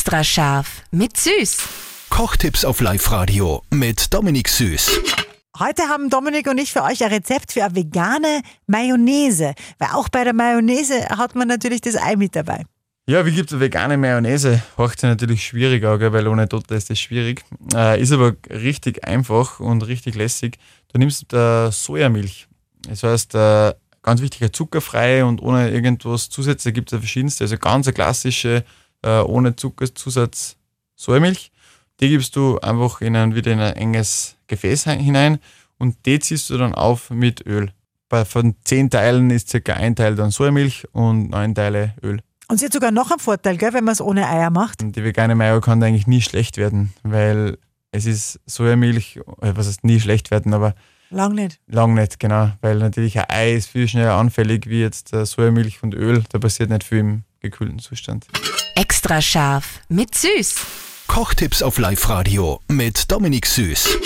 Extra scharf mit Süß. Kochtipps auf Live-Radio mit Dominik Süß. Heute haben Dominik und ich für euch ein Rezept für eine vegane Mayonnaise. Weil auch bei der Mayonnaise hat man natürlich das Ei mit dabei. Ja, wie gibt es vegane Mayonnaise? Sich natürlich schwierig, auch, weil ohne Tote ist das schwierig. Äh, ist aber richtig einfach und richtig lässig. Du nimmst äh, Sojamilch. Das heißt, äh, ganz wichtig, zuckerfrei und ohne irgendwas Zusätze gibt es verschiedenste. Also ganz eine klassische, äh, ohne Zuckerzusatz Sojamilch. Die gibst du einfach in ein, wieder in ein enges Gefäß hinein und die ziehst du dann auf mit Öl. Bei, von zehn Teilen ist circa ein Teil dann Sojamilch und neun Teile Öl. Und sie hat sogar noch einen Vorteil, gell, wenn man es ohne Eier macht. Die vegane Mayo kann eigentlich nie schlecht werden, weil es ist Sojamilch, äh, was heißt nie schlecht werden, aber Lang nicht. lang nicht, genau. Weil natürlich ein Ei ist viel schneller anfällig wie jetzt äh, Sojamilch und Öl. Da passiert nicht viel im gekühlten Zustand. Extra scharf mit Süß. Kochtipps auf Live-Radio mit Dominik Süß.